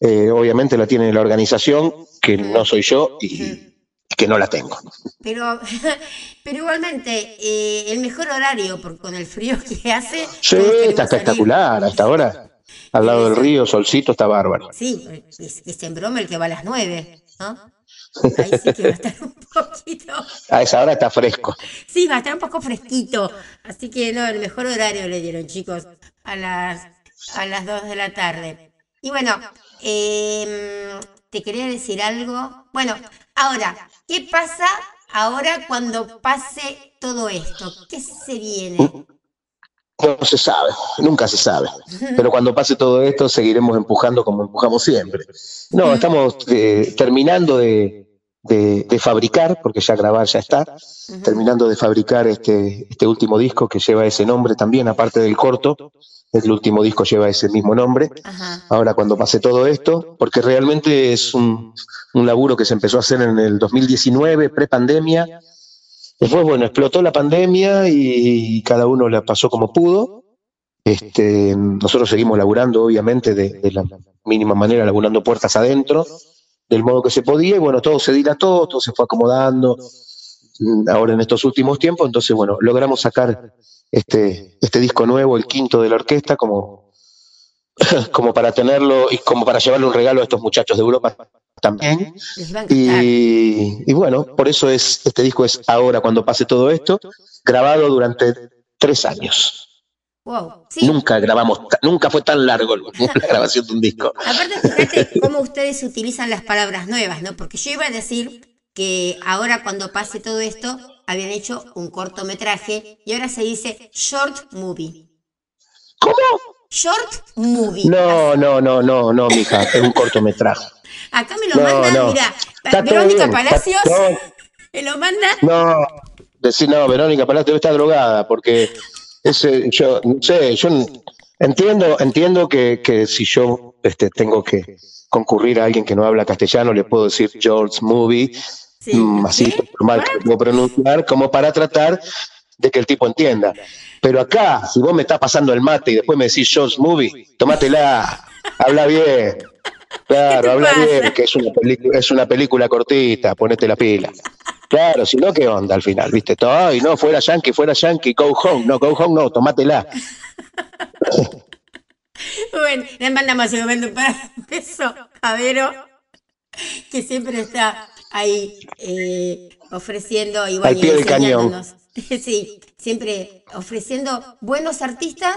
eh, obviamente la tiene la organización, que no soy yo y que no la tengo. Pero, *laughs* pero igualmente, eh, el mejor horario, porque con el frío que hace. Sí, está salir. espectacular hasta ahora. Al lado del río, solcito, está bárbaro. Sí, es, es en broma el que va a las nueve, ¿no? Ahí sí que va a estar un poquito. A esa hora está fresco. Sí, va a estar un poco fresquito. Así que no, el mejor horario le dieron, chicos, a las, a las 2 de la tarde. Y bueno, em, te quería decir algo. Bueno, ahora, ¿qué pasa ahora cuando pase todo esto? ¿Qué se viene? No se sabe, nunca se sabe. Pero cuando pase todo esto, seguiremos empujando como empujamos siempre. No, estamos eh, terminando de, de- de fabricar, porque ya grabar ya está, terminando de fabricar este, este último disco que lleva ese nombre también, aparte del corto. El último disco lleva ese mismo nombre. Ahora cuando pase todo esto, porque realmente es un, un laburo que se empezó a hacer en el 2019, pre-pandemia. Después, bueno, explotó la pandemia y cada uno la pasó como pudo. Este, nosotros seguimos laburando, obviamente, de, la mínima manera, laburando puertas adentro, del modo que se podía, y bueno, todo se dilató, todo se fue acomodando mm, ahora en estos últimos tiempos, entonces, bueno, logramos sacar este, este disco nuevo, el quinto de la orquesta, como, *laughs* como para tenerlo y como para llevarle un regalo a estos muchachos de Europa también. Y, y bueno, por eso es este disco es ahora, cuando pase todo esto, grabado durante tres años. Wow. Sí, Nunca grabamos, nunca fue tan largo la grabación de un disco. Aparte, fíjate cómo ustedes utilizan las palabras nuevas, ¿no? Porque yo iba a decir que ahora cuando pase todo esto, habían hecho un cortometraje y ahora se dice short movie. ¿Cómo? Short movie. No, no, no, no, no, mija, es un cortometraje. Acá me lo No, mandan, no. mira, Está Verónica bien, está- Palacios no. me lo manda. No, decir, no, Verónica Palacio debe estar drogada, porque ese, yo, no sé, yo entiendo, entiendo que, que si yo este, tengo que concurrir a alguien que no habla castellano, le puedo decir George Movie, Sí. mm, así normal que lo puedo pronunciar, como para tratar de que el tipo entienda. Pero acá, si vos me estás pasando el mate y después me decís George Movie, tomátela, habla bien. Claro, habla pasa? bien, que es una, película es una película cortita, ponete la pila. Claro, si no, ¿qué onda al final? ¿Viste? Todo, Ay, no, fuera yankee, fuera yankee, go home. No, go home no, tomátela. Bueno, le mandamos un momento para un beso a Vero. que siempre está ahí eh, ofreciendo y Al pie del cañón. *laughs* Sí, siempre ofreciendo buenos artistas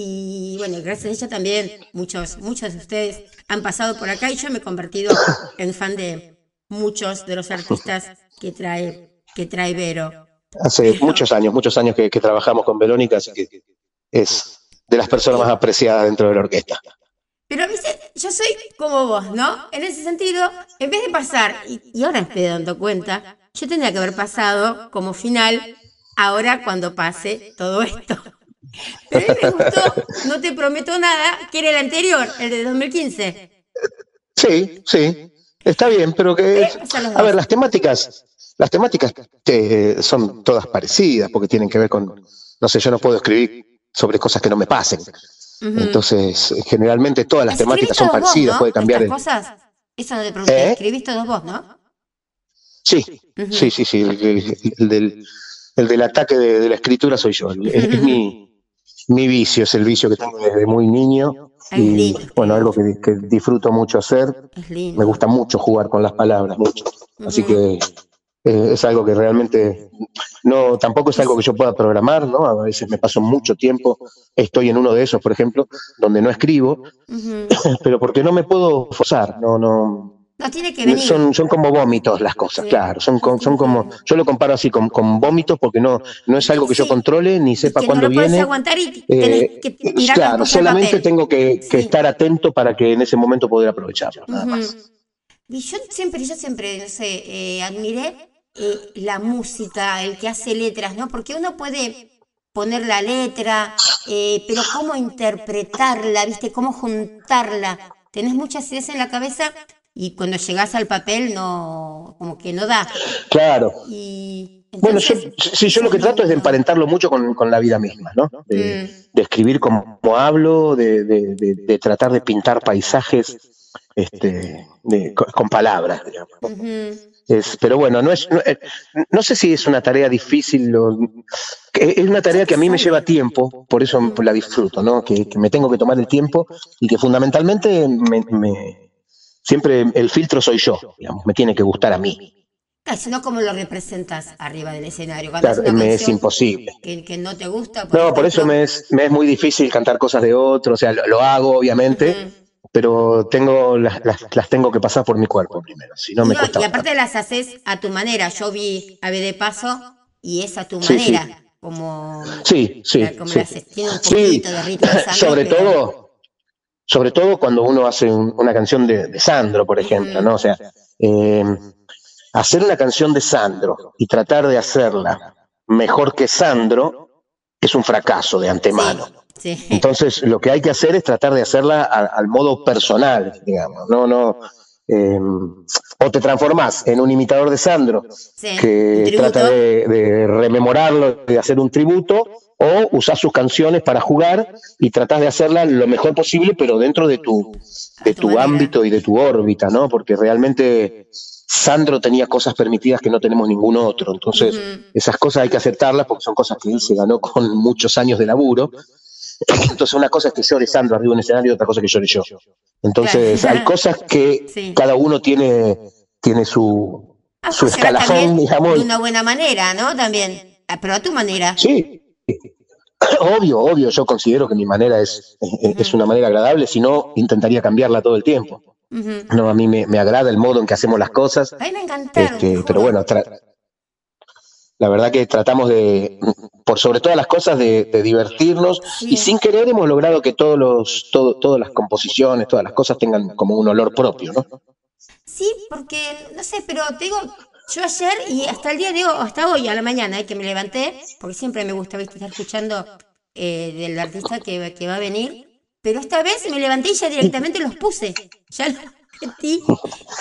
y bueno, gracias a ella también muchos, muchos de ustedes han pasado por acá y yo me he convertido en fan de muchos de los artistas que trae, que trae Vero. Hace muchos años, muchos años que, que trabajamos con Verónica, así que es de las personas más apreciadas dentro de la orquesta. Pero viste, yo soy como vos, ¿no? En ese sentido, en vez de pasar, y, y ahora me estoy dando cuenta, yo tendría que haber pasado como final ahora cuando pase todo esto. Pero a mí me gustó, no te prometo nada, que era el anterior, el de 2015. Sí, sí, está bien, pero que los a ver, dos. las temáticas, las temáticas eh, son todas parecidas porque tienen que ver con, no sé, yo no puedo escribir sobre cosas que no me pasen. Entonces, eh, generalmente todas las temáticas son vos, parecidas, ¿no? puede cambiar. Estas el- cosas, eso no te pregunté, ¿Eh? escribís todos vos, ¿no? Sí, sí, sí, sí, el, el- el del, el del ataque de, de la escritura soy yo. es mi, mi vicio, es el vicio que tengo desde muy niño Es y lindo. bueno, algo que, que disfruto mucho hacer. Me gusta mucho jugar con las palabras, mucho. Así que eh, es algo que realmente no, tampoco es algo que yo pueda programar, ¿no? A veces me paso mucho tiempo, estoy en uno de esos, por ejemplo, donde no escribo, *coughs* pero porque no me puedo forzar, no, no, No tiene que venir. son, son como vómitos las cosas, Sí. claro, son, son como, yo lo comparo así con, con vómitos porque no, no es algo que yo controle ni sepa que no cuándo lo viene. aguantar y tenés Eh, que tirarlo claro, en solamente tengo que, que Sí. estar atento para que en ese momento poder aprovecharlo, nada más. Y yo siempre, yo siempre, no sé, eh, admiré eh, la música, el que hace letras, ¿no? Porque uno puede poner la letra, eh, pero cómo interpretarla, ¿viste? Cómo juntarla. Tenés muchas ideas en la cabeza y cuando llegás al papel no, como que no da. Claro. Y Bueno, yo, sí, yo lo que trato es de emparentarlo mucho con, con la vida misma, ¿no? De, de escribir como, hablo, de, de- de- de tratar de pintar paisajes este, de- con, palabras, digamos. Es- pero bueno, no, es, no, eh, no sé si es una tarea difícil o... Es una tarea que a mí me lleva tiempo, por eso la disfruto, ¿no? Que, que me tengo que tomar el tiempo y que fundamentalmente me- me- siempre el filtro soy yo, digamos, me tiene que gustar a mí. claro, si no, ¿cómo lo representas arriba del escenario? Cuando Claro, es una me es imposible. que, que no te gusta. No, por eso me es, me es muy difícil cantar cosas de otro, o sea, lo, lo hago obviamente, ujú. pero tengo las, las, las tengo que pasar por mi cuerpo primero, si no me No, cuesta y bastante. aparte las haces a tu manera. Yo vi Ave de Paso y es a tu Sí, sí. manera. Como, Sí, sí, como sí. las. Tiene un Sí, poquito de ritmo sangre, *laughs* sobre pero- todo, sobre todo cuando uno hace un- una canción de, de Sandro, por ejemplo, ¿no? O sea, eh, hacer una canción de Sandro y tratar de hacerla mejor que Sandro es un fracaso de antemano. Sí, sí. Entonces, lo que hay que hacer es tratar de hacerla a- al modo personal, digamos, no, no. eh, o te transformás en un imitador de Sandro Sí, que trata de, de rememorarlo, de hacer un tributo, o usás sus canciones para jugar y tratás de hacerla lo mejor posible, pero dentro de tu, de tu ámbito y de tu órbita, ¿no? Porque realmente Sandro tenía cosas permitidas que no tenemos ningún otro. Entonces, esas cosas hay que aceptarlas porque son cosas que él se ganó con muchos años de laburo. *laughs* Entonces, una cosa es que llore Sandro arriba de un escenario y otra cosa es que llore yo. Entonces, Claro. hay cosas que Sí. cada uno tiene, tiene su, Ah, su escalafón, digamos. De una buena manera, ¿no? También. Ah, Pero a tu manera. Sí, *coughs* obvio, obvio, yo considero que mi manera es, es una manera agradable, si no, intentaría cambiarla todo el tiempo. No, a mí me, me agrada el modo en que hacemos las cosas, A mí me este, te pero bueno, la verdad que tratamos de, por sobre todas las cosas, de, de divertirnos Sí. y sin querer hemos logrado que todos los, todo- todas las composiciones, todas las cosas tengan como un olor propio, ¿no? Sí, porque, no sé, pero te digo, yo ayer y hasta el día de hoy, hasta hoy a la mañana, eh, que me levanté, porque siempre me gusta ¿viste? estar escuchando eh, del artista que, que va a venir, pero esta vez me levanté y ya directamente los puse, ya los metí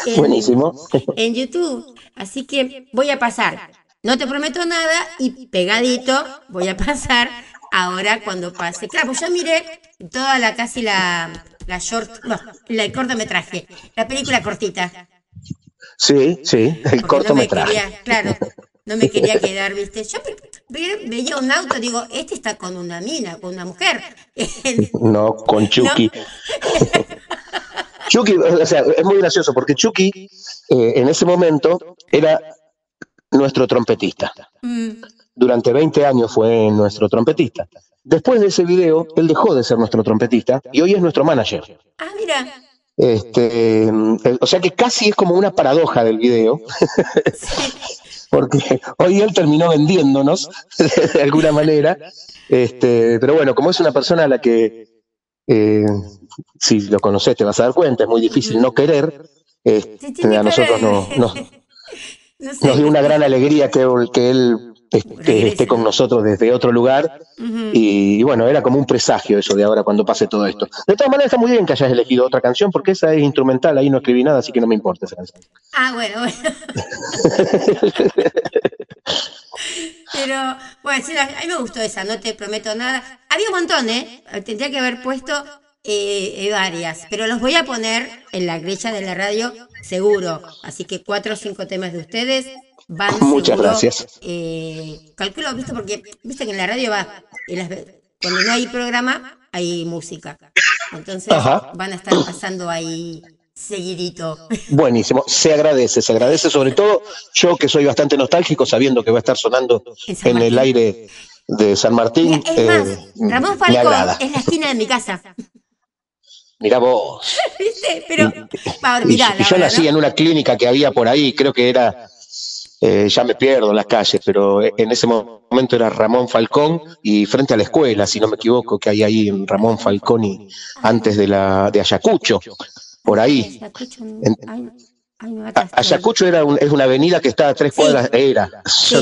en, Buenísimo. en YouTube, así que voy a pasar, no te prometo nada y pegadito voy a pasar ahora cuando pase. Claro, pues yo miré toda la casi la, la short, no, la el cortometraje, la película cortita. Sí, sí, el Porque no me cortometraje. quería, claro, no me quería quedar, viste. Yo ve- ve- veía un auto, digo, este está con una mina, con una mujer. *laughs* No, con *laughs* Chucky. *laughs* Chucky, o sea, es muy gracioso porque Chucky eh, en ese momento era nuestro trompetista. Mm. Durante 20 años fue nuestro trompetista. Después de ese video, él dejó de ser nuestro trompetista y hoy es nuestro manager. Ah, mira. Este, o sea que casi es como una paradoja del video, *laughs* porque hoy él terminó vendiéndonos *laughs* de alguna manera. Este, pero bueno, como es una persona a la que eh, si lo conoces te vas a dar cuenta, es muy difícil no querer. este, a nosotros no, nos, No *laughs* nos dio una gran alegría que, que él este, Regrese. esté con nosotros desde otro lugar. Y bueno, era como un presagio eso de ahora cuando pase todo esto. De todas maneras, está muy bien que hayas elegido otra canción porque esa es instrumental, ahí no escribí nada, así que no me importa esa canción. Ah, bueno, bueno. *laughs* Pero, bueno, sí, a mí me gustó esa, no te prometo nada. Había un montón, ¿eh? Tendría que haber puesto eh, eh, varias, pero los voy a poner en la grilla de la radio seguro. Así que cuatro o cinco temas de ustedes van *laughs* Muchas seguro, gracias. eh, calculo, ¿viste? Porque, viste que en la radio va, en las ve- cuando no hay programa, hay música. Entonces Ajá. van a estar pasando ahí seguidito. *laughs* Buenísimo, se agradece, se agradece sobre todo yo que soy bastante nostálgico sabiendo que va a estar sonando En el aire de San Martín. Mira, es más, eh, Ramón Falcón es la esquina de mi casa. Mirá vos. *laughs* ¿Viste? Pero, Y, mirá, y la yo verdad, nací ¿no? en una clínica que había por ahí, creo que era, eh, ya me pierdo en las calles, pero en ese momento era Ramón Falcón y frente a la escuela, si no me equivoco, que hay ahí en Ramón Falcón y antes de la de Ayacucho, por ahí. Ayacucho, En- era un- es una avenida que está a tres Sí. cuadras, era. Sí,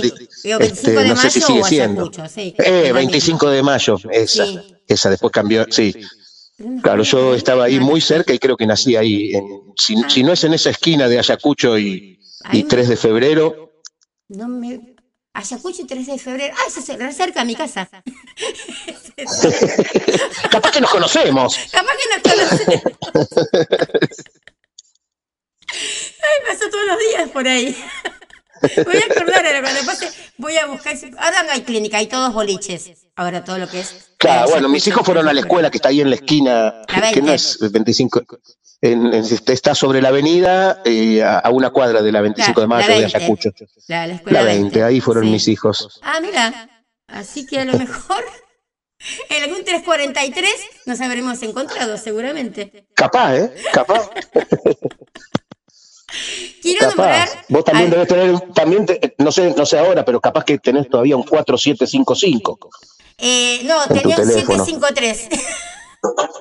Yo 25 este, de no sé si mayo sigue siendo. Ayacucho, sí. Eh, es la 25 de mayo, esa, Sí. esa después cambió, sí. Claro, yo estaba ahí muy cerca y creo que nací ahí. en- si, si no es en esa esquina de Ayacucho y, y me- 3 de febrero, No me... Ayacucho y 13 de febrero. Ah, eso es re cerca de mi casa. *laughs* capaz que nos conocemos. Capaz que nos conocemos. *laughs* Ay, paso todos los días por ahí. *laughs* Voy a acordar ahora, cuando pase, voy a buscar. Ahora no hay clínica, hay todos boliches. Ahora todo lo que es. Claro, bueno, mis hijos fueron a la 13 de escuela que está ahí en la esquina, La que no 20. es 25, en- en- está sobre la avenida eh, a, a una cuadra de la 25 de La- la mayo de 20. Ayacucho. La, la La 20, ahí fueron sí. mis hijos. Ah, mira. Así que a lo mejor *laughs* en algún 343 nos habremos encontrado, seguramente. Capaz, ¿eh? Capaz. *laughs* Quiero nombrar. capaz. Vos también al- debes tener, también te- no sé, no sé ahora, pero capaz que tenés todavía un 4755. eh, no, tenía un teléfono. 753.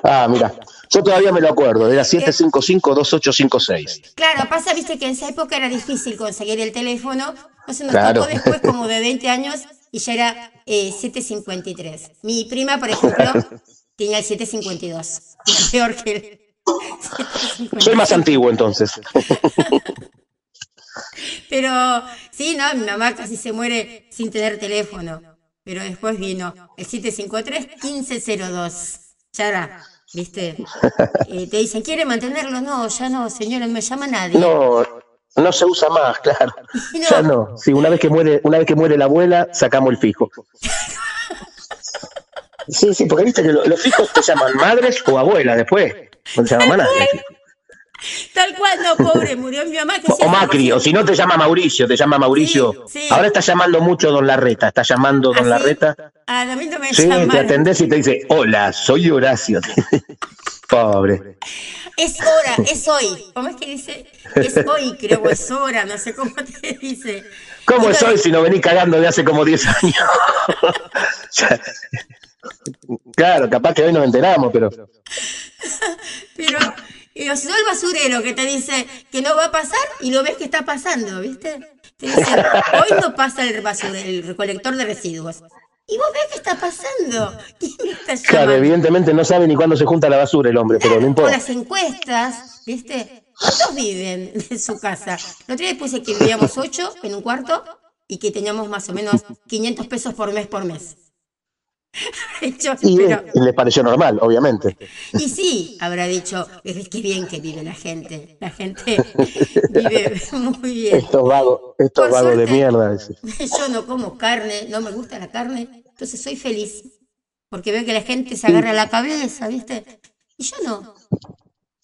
Ah, mira, yo todavía me lo acuerdo, era 755-2856. Claro, pasa, viste, que en esa época era difícil conseguir el teléfono. Entonces nos Claro. tocó después *laughs* como de 20 años y ya era eh, 753. Mi prima, por ejemplo, *laughs* tenía el 752. Peor que el. Soy más antiguo entonces. *laughs* Pero sí, no, mi mamá casi se muere sin tener teléfono. Pero después vino el 753-1502. Ya era, ¿viste? *laughs* Eh, te dicen, ¿quiere mantenerlo? No, ya no, señora, no me llama nadie. No, no se usa más, claro. *laughs* No. Ya no. Sí, una vez que muere, una vez que muere la abuela, sacamos el fijo. *laughs* Sí, sí, porque viste que lo- los fijos te llaman madres o abuelas después. No te llama más nadie. Tal cual, no, pobre, murió mi mamá. Que O, o Macri, o si no te llama Mauricio, te llama Mauricio. Sí, sí. Ahora está llamando mucho Don Larreta, está llamando Don ¿Ah, sí? Larreta. Ah, a mí no me Sí, te atendés y te dice, hola, soy Horacio. *laughs* Pobre. Es hora, es hoy. ¿Cómo es que dice? Es hoy, creo, o es hora, no sé cómo te dice. ¿Cómo es hoy si no venís cagando de hace como 10 años? *laughs* Claro, capaz que hoy nos enteramos, pero *laughs* Pero, y o si no, el basurero que te dice que no va a pasar y lo ves que está pasando, ¿viste? Te dice, hoy no pasa el basurero, el recolector de residuos. Y vos ves que está pasando. *laughs* ¿Quién está claro, evidentemente no sabe ni cuándo se junta la basura el hombre, pero no Con importa. las encuestas, ¿viste? ¿Cuántos viven en su casa? Otro día puse que vivíamos ocho en un cuarto y que teníamos más o menos 500 pesos por mes por mes. *laughs* Yo, Y pero- eh, le pareció normal, obviamente. y sí, habrá dicho, "Es qué bien que vive la gente. La gente *laughs* vive muy bien. Estos vagos, estos vagos de mierda. *laughs* Yo no como carne, no me gusta la carne, entonces soy feliz. Porque veo que la gente se agarra la cabeza, ¿viste? Y yo no.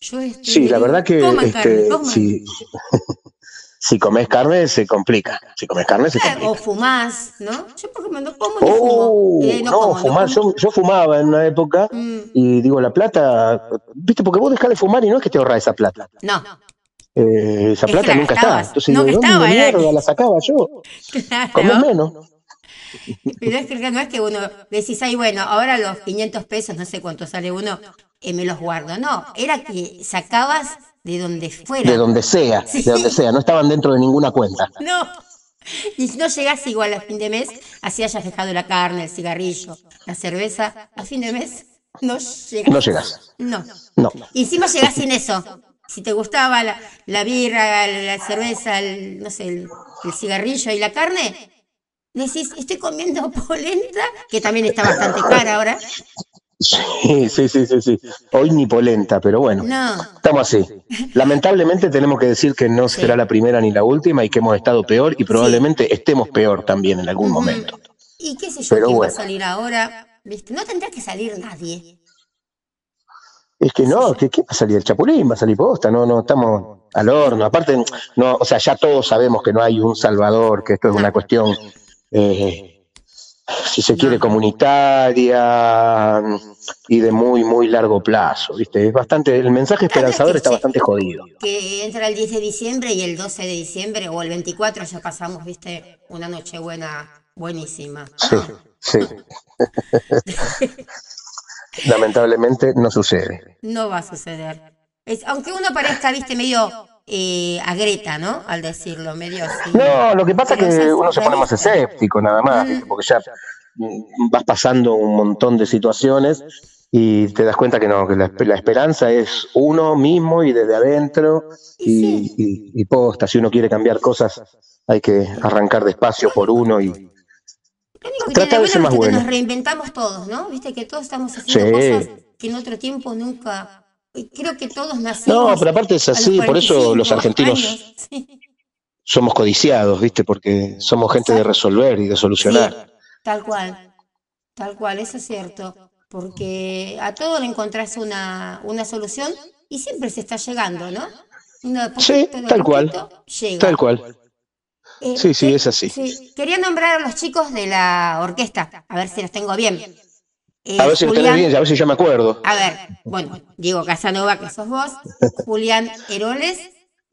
Yo, este, Sí, la verdad que coman carne, este, coman. si, si comes carne se complica. Si comes carne se Eh, O complica. fumás, ¿no? Yo porque me no como ni Oh, fumo. Eh, no, como, fumar, como. yo, yo fumaba en una época Mm, y digo, la plata, viste, porque vos dejás de fumar y no es que te ahorras esa plata. no, Eh, esa Es plata la nunca está. Entonces, No ¿de dónde gastaba, era- mierda la sacaba yo? Comés claro. menos. *laughs* Pero es que no es que uno decís, ay, bueno, ahora los 500 pesos, no sé cuánto sale uno, eh, me los guardo. No, era que sacabas de donde fuera. De donde sea, *laughs* Sí. de donde sea. No estaban dentro de ninguna cuenta. No. Y si no llegás igual a fin de mes, así hayas dejado la carne, el cigarrillo, la cerveza, a fin de mes no llegas. No llegas. No. No. Y encima llegás sin eso. Si te gustaba la, la birra, la cerveza, el, no sé, el, el cigarrillo y la carne, decís, estoy comiendo *laughs* polenta, que también está bastante cara ahora. Sí, sí, sí, sí, sí. Hoy ni polenta, pero bueno. No. Estamos así. Lamentablemente tenemos que decir que no Sí. será la primera ni la última y que hemos estado peor y probablemente estemos peor también en algún momento. Y qué sé yo, Pero bueno. va a salir ahora. ¿Viste? No tendrá que salir nadie. Es que no, que ¿qué va a salir? El chapulín va a salir posta, no, no, estamos al horno. Aparte, no, o sea, ya todos sabemos que no hay un salvador, que esto es una cuestión, eh, si se quiere, comunitaria y de muy, muy largo plazo, ¿viste? Es bastante, el mensaje esperanzador está bastante jodido. Que entra el 10 de diciembre y el 12 de diciembre o el 24 ya pasamos, viste, una noche buena, buenísima. Sí, sí. *laughs* Lamentablemente no sucede. No va a suceder. Es, aunque uno parezca, viste, medio eh, a Greta, ¿no? Al decirlo, medio así. No, lo que pasa es que uno se pone más escéptico nada más, ¿viste? porque ya mm, vas pasando un montón de situaciones y te das cuenta que no, que la, la esperanza es uno mismo y desde adentro Y sí. y- y posta, si uno quiere cambiar cosas hay que arrancar despacio por uno y Lo único que Trata tiene de ser más bueno. nos reinventamos todos, ¿no? Viste que todos estamos haciendo Sí. cosas que en otro tiempo nunca. Creo que todos nacimos. No, pero aparte es así, por eso los 45 argentinos años. Sí, somos codiciados, ¿viste? Porque somos gente de resolver y de solucionar. Sí, tal cual. Tal cual, eso es cierto. Porque a todo le encontrás una, una solución y siempre se está llegando, ¿no? Uno Sí, tal cual. Llega. Tal cual. Eh, Sí, sí, es así. sí. Quería nombrar a los chicos de la orquesta, a ver si los tengo bien. Eh, A ver si Julián- bien, a ver si yo me acuerdo. A ver, bueno, Diego Casanova, que sos vos, Julián Heroles,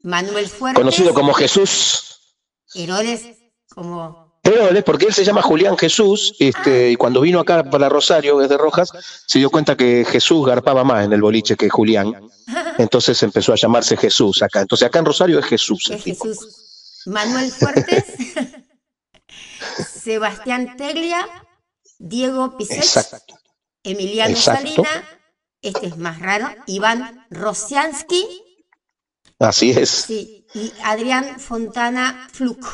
Manuel Fuertes. Conocido como Jesús Heroles, como. Heroles, porque él se llama Julián Jesús, este, y cuando vino acá para Rosario, desde Rojas, se dio cuenta que Jesús garpaba más en el boliche que Julián. Entonces empezó a llamarse Jesús acá. Entonces acá en Rosario es Jesús. Es. Jesús. Manuel Fuertes, *laughs* Sebastián Teglia, Diego Exacto. Emiliano Exacto. Salina, este es más raro, Iván Rosiansky, Así es. sí, y Adrián Fontana Fluc.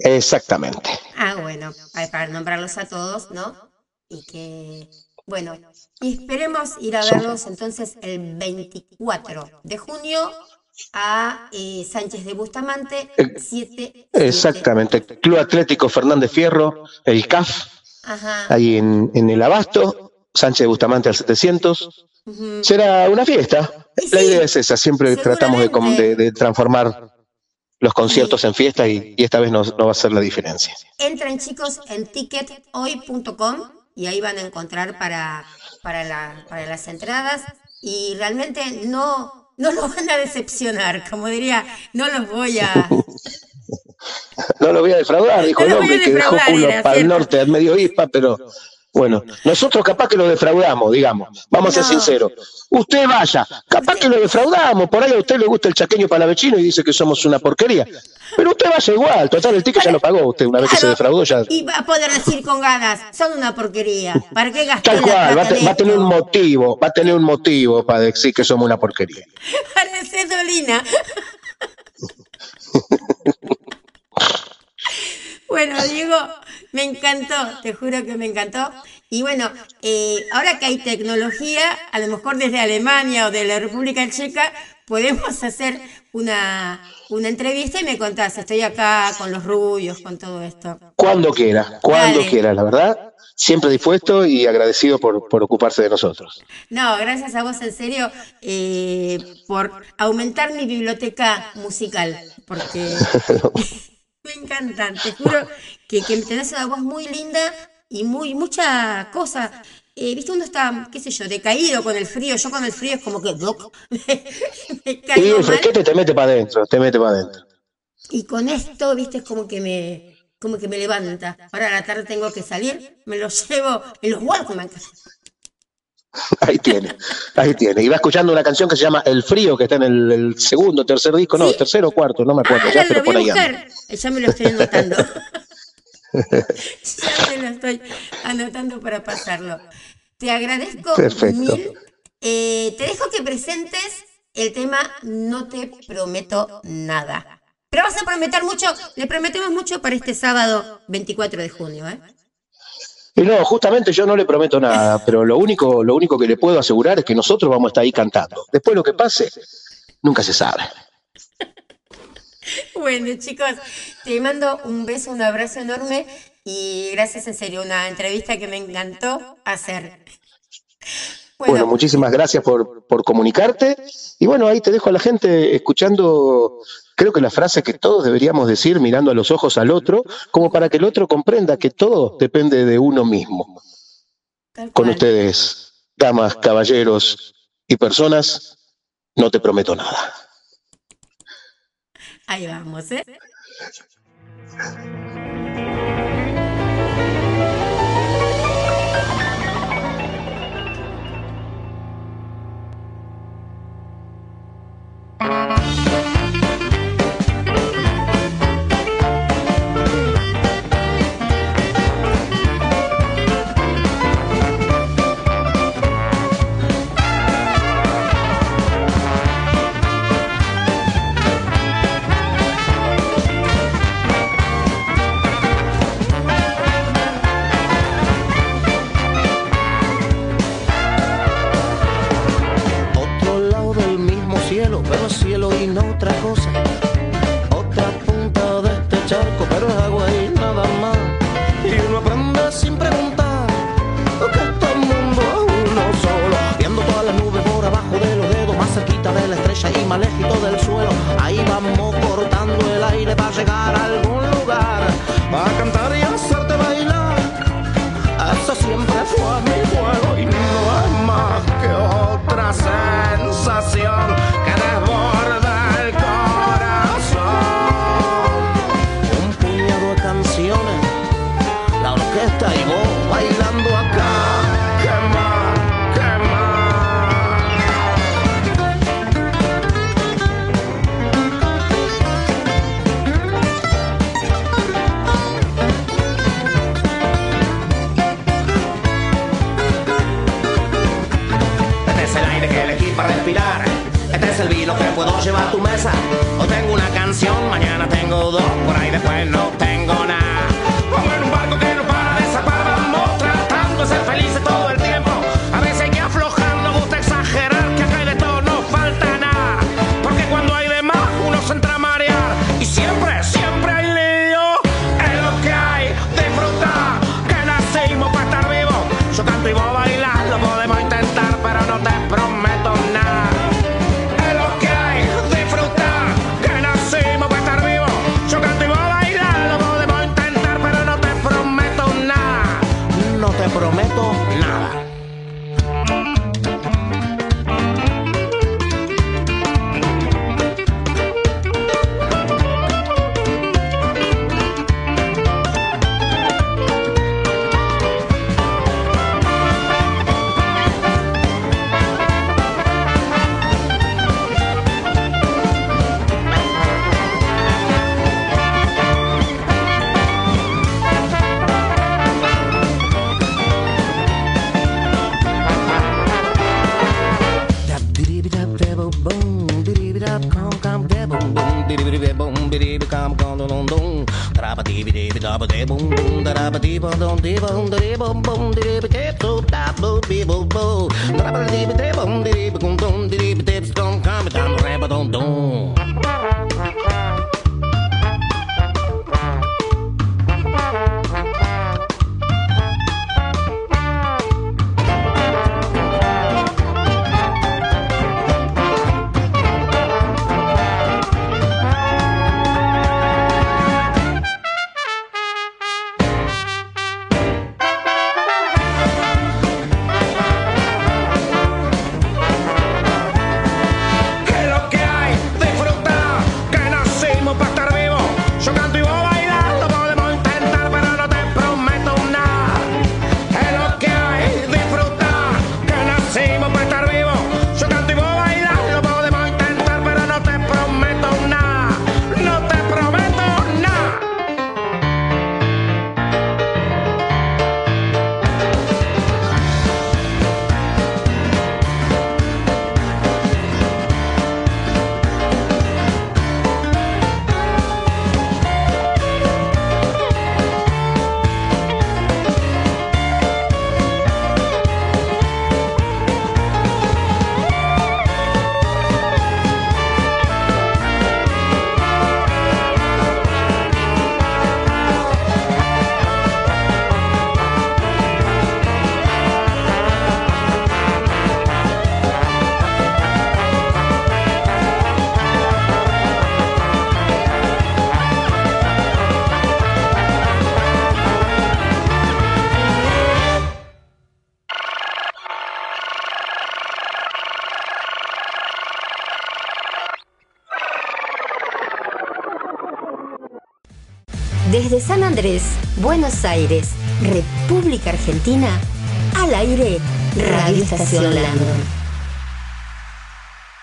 Exactamente. Ah, bueno, para nombrarlos a todos, ¿no? Y que, bueno, y esperemos ir a verlos entonces el 24 de junio a eh, Sánchez de Bustamante, Eh, 7. Exactamente. Club Atlético Fernández Fierro, el CAF, Ajá. ahí en, en el Abasto, Sánchez Bustamante al 700. ujú. Será una fiesta. La idea es esa, siempre tratamos de, com- de- de transformar los conciertos en fiesta y, y esta vez no, no va a ser la diferencia. Entren chicos en tickethoy.com y ahí van a encontrar para, para, la- para las entradas y realmente no, no los van a decepcionar, como diría, no los voy a... *laughs* No lo voy a defraudar, dijo No el lo hombre que dejó culo para el norte, al medio ispa, pero bueno, nosotros capaz que lo defraudamos, digamos, vamos a ser sinceros. Usted vaya, capaz que lo defraudamos, por ahí a usted le gusta el chaqueño palavecino y dice que somos una porquería. Pero usted vaya igual, total, el ticket ya lo pagó usted, una vez que se defraudó ya. Y va a poder decir con ganas, son una porquería. ¿Para qué gasté Tal cual, va a, va a tener un motivo, va a tener un motivo para decir que somos una porquería. *laughs* Parece Dolina. *laughs* bueno, Diego, me encantó, te juro que me encantó. Y bueno, eh, ahora que hay tecnología, a lo mejor desde Alemania o de la República Checa, podemos hacer una, una entrevista y me contás, estoy acá con los rubios, con todo esto. Cuando quiera, cuando quiera, la verdad. Siempre dispuesto y agradecido por, por, ocuparse de nosotros. No, gracias a vos, en serio, eh, por aumentar mi biblioteca musical, porque *laughs* me encantan, te juro que, que tenés una voz muy linda y muy mucha cosa eh, ¿Viste uno está, qué sé yo, decaído con el frío? Yo con el frío es como que *laughs* me, caigo el fresquete te mete para adentro, te mete para adentro. Y con esto, viste, es como que me como que me levanta. Ahora a la tarde tengo que salir, me lo llevo en los Walkman. *laughs* Ahí tiene, ahí tiene. Y va escuchando una canción que se llama El Frío, que está en el, segundo, tercer disco, no, tercero o cuarto, no me acuerdo. ya, pero por ahí Ya me lo estoy anotando. *laughs* ya me lo estoy anotando para pasarlo. Te agradezco mil. Eh, te dejo que presentes el tema No te prometo nada. Pero vas a prometer mucho, le prometemos mucho para este sábado 24 de junio, ¿eh? Y no, justamente yo no le prometo nada, pero lo único, lo único que le puedo asegurar es que nosotros vamos a estar ahí cantando. Después lo que pase, nunca se sabe. Bueno, chicos, te mando un beso, un abrazo enorme y gracias en serio, una entrevista que me encantó hacer. Bueno, muchísimas gracias por, por, comunicarte. Y bueno, ahí te dejo a la gente escuchando, creo que la frase que todos deberíamos decir mirando a los ojos al otro, como para que el otro comprenda que todo depende de uno mismo. Con ustedes, damas, caballeros y personas, no te prometo nada. Ahí vamos, ¿eh? Este es el vino que puedo llevar a tu mesa. Hoy tengo una canción, mañana tengo dos, por ahí después no tengo nada. bum bum bum bum desde San Andrés, Buenos Aires, República Argentina, al aire, Radio Estación